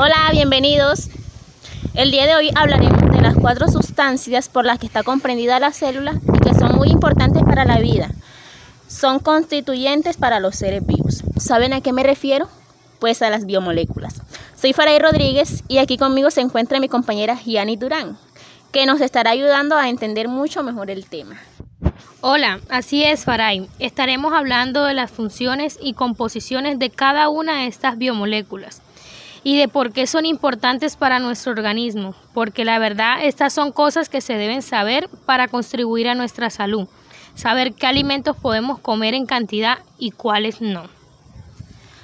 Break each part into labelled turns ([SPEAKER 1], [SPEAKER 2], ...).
[SPEAKER 1] Hola, bienvenidos. El día de hoy hablaremos de las cuatro sustancias por las que está comprendida la célula y que son muy importantes para la vida. Son constituyentes para los seres vivos. ¿Saben a qué me refiero? Pues a las biomoléculas. Soy Faray Rodríguez y aquí conmigo se encuentra mi compañera Gianni Durán, que nos estará ayudando a entender mucho mejor el tema.
[SPEAKER 2] Hola, así es Faray. Estaremos hablando de las funciones y composiciones de cada una de estas biomoléculas y de por qué son importantes para nuestro organismo, porque la verdad estas son cosas que se deben saber para contribuir a nuestra salud, saber qué alimentos podemos comer en cantidad y cuáles no.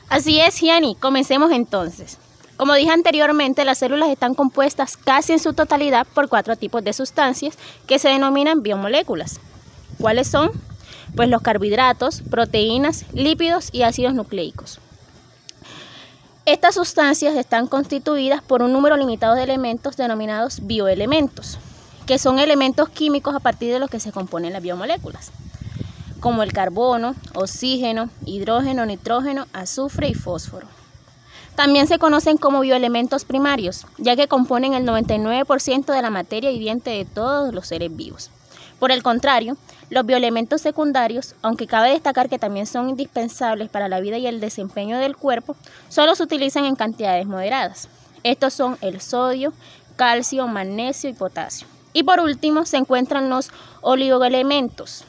[SPEAKER 1] Así es, Gianni, comencemos entonces. Como dije anteriormente, las células están compuestas casi en su totalidad por cuatro tipos de sustancias que se denominan biomoléculas. ¿Cuáles son? Pues los carbohidratos, proteínas, lípidos y ácidos nucleicos. Estas sustancias están constituidas por un número limitado de elementos denominados bioelementos, que son elementos químicos a partir de los que se componen las biomoléculas, como el carbono, oxígeno, hidrógeno, nitrógeno, azufre y fósforo. También se conocen como bioelementos primarios, ya que componen el 99% de la materia viviente de todos los seres vivos. Por el contrario, los bioelementos secundarios, aunque cabe destacar que también son indispensables para la vida y el desempeño del cuerpo, solo se utilizan en cantidades moderadas. Estos son el sodio, calcio, magnesio y potasio. Y por último se encuentran los oligoelementos.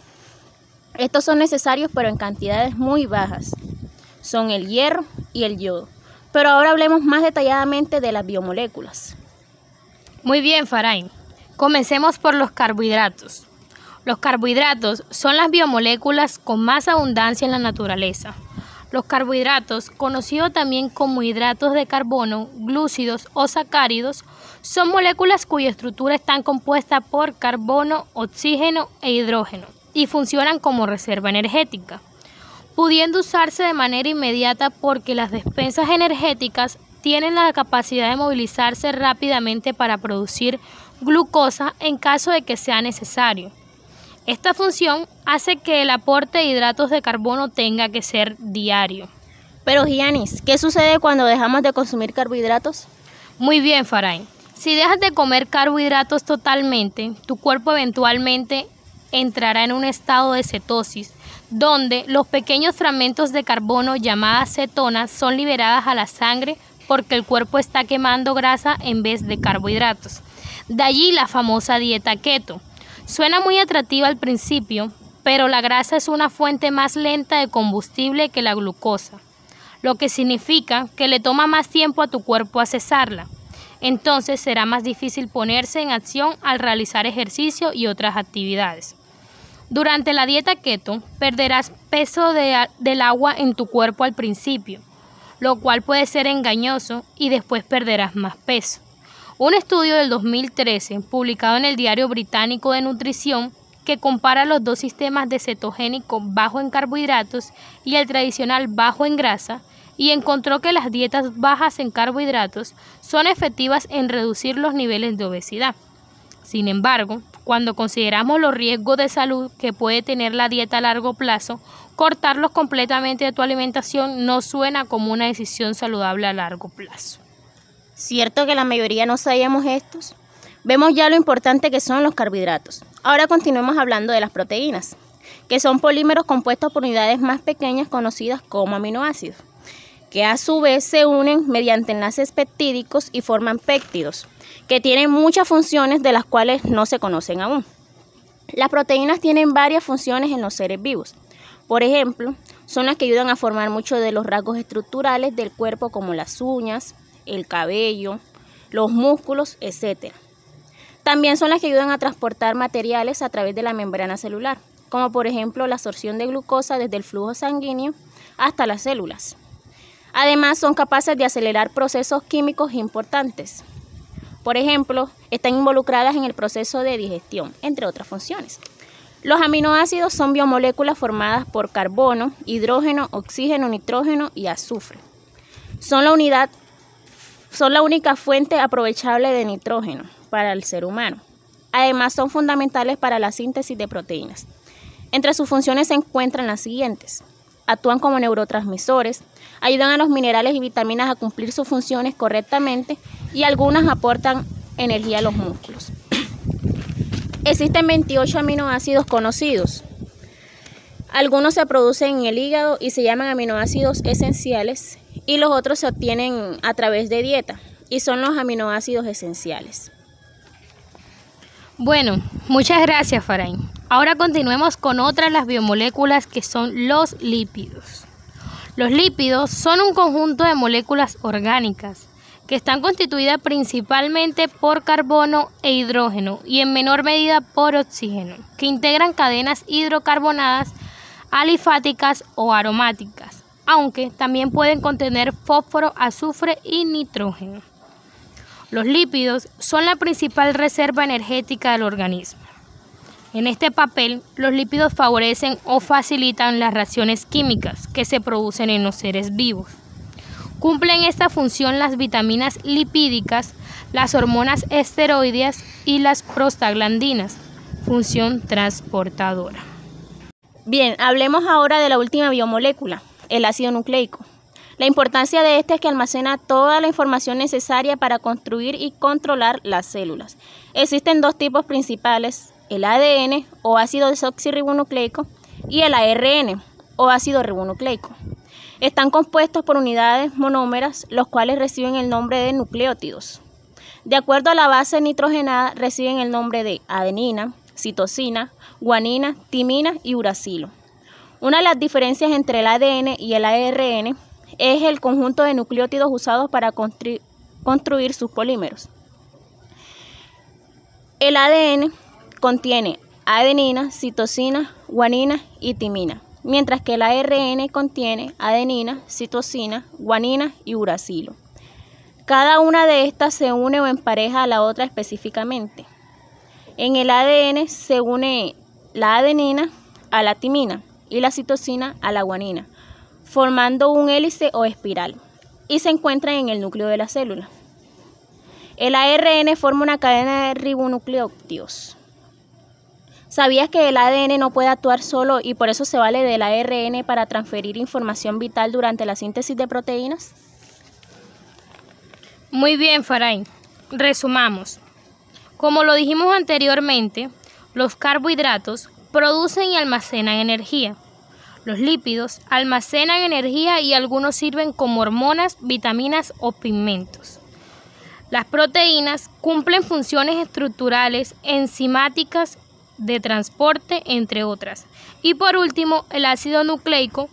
[SPEAKER 1] Estos son necesarios pero en cantidades muy bajas. Son el hierro y el yodo. Pero ahora hablemos más detalladamente de las biomoléculas.
[SPEAKER 2] Muy bien, Farain. Comencemos por los carbohidratos. Los carbohidratos son las biomoléculas con más abundancia en la naturaleza. Los carbohidratos, conocidos también como hidratos de carbono, glúcidos o sacáridos, son moléculas cuya estructura está compuesta por carbono, oxígeno e hidrógeno y funcionan como reserva energética, pudiendo usarse de manera inmediata porque las despensas energéticas tienen la capacidad de movilizarse rápidamente para producir glucosa en caso de que sea necesario. Esta función hace que el aporte de hidratos de carbono tenga que ser diario.
[SPEAKER 1] Pero Giannis, ¿qué sucede cuando dejamos de consumir carbohidratos?
[SPEAKER 2] Muy bien, Faray. Si dejas de comer carbohidratos totalmente, tu cuerpo eventualmente entrará en un estado de cetosis, donde los pequeños fragmentos de carbono llamadas cetonas son liberadas a la sangre porque el cuerpo está quemando grasa en vez de carbohidratos. De allí la famosa dieta keto Suena muy atractiva al principio, pero la grasa es una fuente más lenta de combustible que la glucosa, lo que significa que le toma más tiempo a tu cuerpo a cesarla. Entonces será más difícil ponerse en acción al realizar ejercicio y otras actividades. Durante la dieta keto perderás peso del agua en tu cuerpo al principio, lo cual puede ser engañoso y después perderás más peso. Un estudio del 2013, publicado en el Diario Británico de Nutrición, que compara los dos sistemas de cetogénico bajo en carbohidratos y el tradicional bajo en grasa, y encontró que las dietas bajas en carbohidratos son efectivas en reducir los niveles de obesidad. Sin embargo, cuando consideramos los riesgos de salud que puede tener la dieta a largo plazo, cortarlos completamente de tu alimentación no suena como una decisión saludable a largo plazo.
[SPEAKER 1] Cierto que la mayoría no sabíamos estos. Vemos ya lo importante que son los carbohidratos. Ahora continuemos hablando de las proteínas, que son polímeros compuestos por unidades más pequeñas conocidas como aminoácidos, que a su vez se unen mediante enlaces peptídicos y forman péptidos, que tienen muchas funciones de las cuales no se conocen aún. Las proteínas tienen varias funciones en los seres vivos. Por ejemplo, son las que ayudan a formar muchos de los rasgos estructurales del cuerpo como las uñas, el cabello, los músculos, etc. También son las que ayudan a transportar materiales a través de la membrana celular, como por ejemplo la absorción de glucosa desde el flujo sanguíneo hasta las células. Además, son capaces de acelerar procesos químicos importantes. Por ejemplo, están involucradas en el proceso de digestión, entre otras funciones. Los aminoácidos son biomoléculas formadas por carbono, hidrógeno, oxígeno, nitrógeno y azufre. Son la unidad son la única fuente aprovechable de nitrógeno para el ser humano. Además, son fundamentales para la síntesis de proteínas. Entre sus funciones se encuentran las siguientes. actúan como neurotransmisores, ayudan a los minerales y vitaminas a cumplir sus funciones correctamente y algunas aportan energía a los músculos. Existen 28 aminoácidos conocidos. Algunos se producen en el hígado y se llaman aminoácidos esenciales y los otros se obtienen a través de dieta y son los aminoácidos esenciales.
[SPEAKER 2] Bueno, muchas gracias Farain. Ahora continuemos con otras las biomoléculas que son los lípidos. Los lípidos son un conjunto de moléculas orgánicas que están constituidas principalmente por carbono e hidrógeno y en menor medida por oxígeno, que integran cadenas hidrocarbonadas alifáticas o aromáticas, aunque también pueden contener fósforo, azufre y nitrógeno. Los lípidos son la principal reserva energética del organismo. En este papel, los lípidos favorecen o facilitan las reacciones químicas que se producen en los seres vivos. Cumplen esta función las vitaminas lipídicas, las hormonas esteroideas y las prostaglandinas, función transportadora.
[SPEAKER 1] Bien, hablemos ahora de la última biomolécula, el ácido nucleico. La importancia de este es que almacena toda la información necesaria para construir y controlar las células. Existen dos tipos principales, el ADN o ácido desoxirribonucleico y el ARN o ácido ribonucleico. Están compuestos por unidades monómeras, los cuales reciben el nombre de nucleótidos. De acuerdo a la base nitrogenada, reciben el nombre de adenina, citosina, guanina, timina y uracilo. Una de las diferencias entre el ADN y el ARN es el conjunto de nucleótidos usados para construir sus polímeros. El ADN contiene adenina, citosina, guanina y timina mientras que el ARN contiene adenina, citosina, guanina y uracilo. Cada una de estas se une o empareja a la otra específicamente. En el ADN se une la adenina a la timina y la citosina a la guanina, formando un hélice o espiral, y se encuentran en el núcleo de la célula. El ARN forma una cadena de ribonucleótidos ¿Sabías que el ADN no puede actuar solo y por eso se vale del ARN para transferir información vital durante la síntesis de proteínas?
[SPEAKER 2] Muy bien, Farain. Resumamos. Como lo dijimos anteriormente, los carbohidratos producen y almacenan energía. Los lípidos almacenan energía y algunos sirven como hormonas, vitaminas o pigmentos. Las proteínas cumplen funciones estructurales, enzimáticas de transporte, entre otras. Y por último, el ácido nucleico,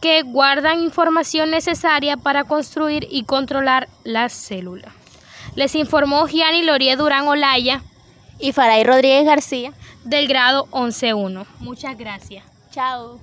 [SPEAKER 2] que guardan información necesaria para construir y controlar las células. Les informó Gianni Lorie Durán Olaya
[SPEAKER 1] y Faray Rodríguez García
[SPEAKER 2] del grado 11.1. Muchas gracias.
[SPEAKER 1] Chao.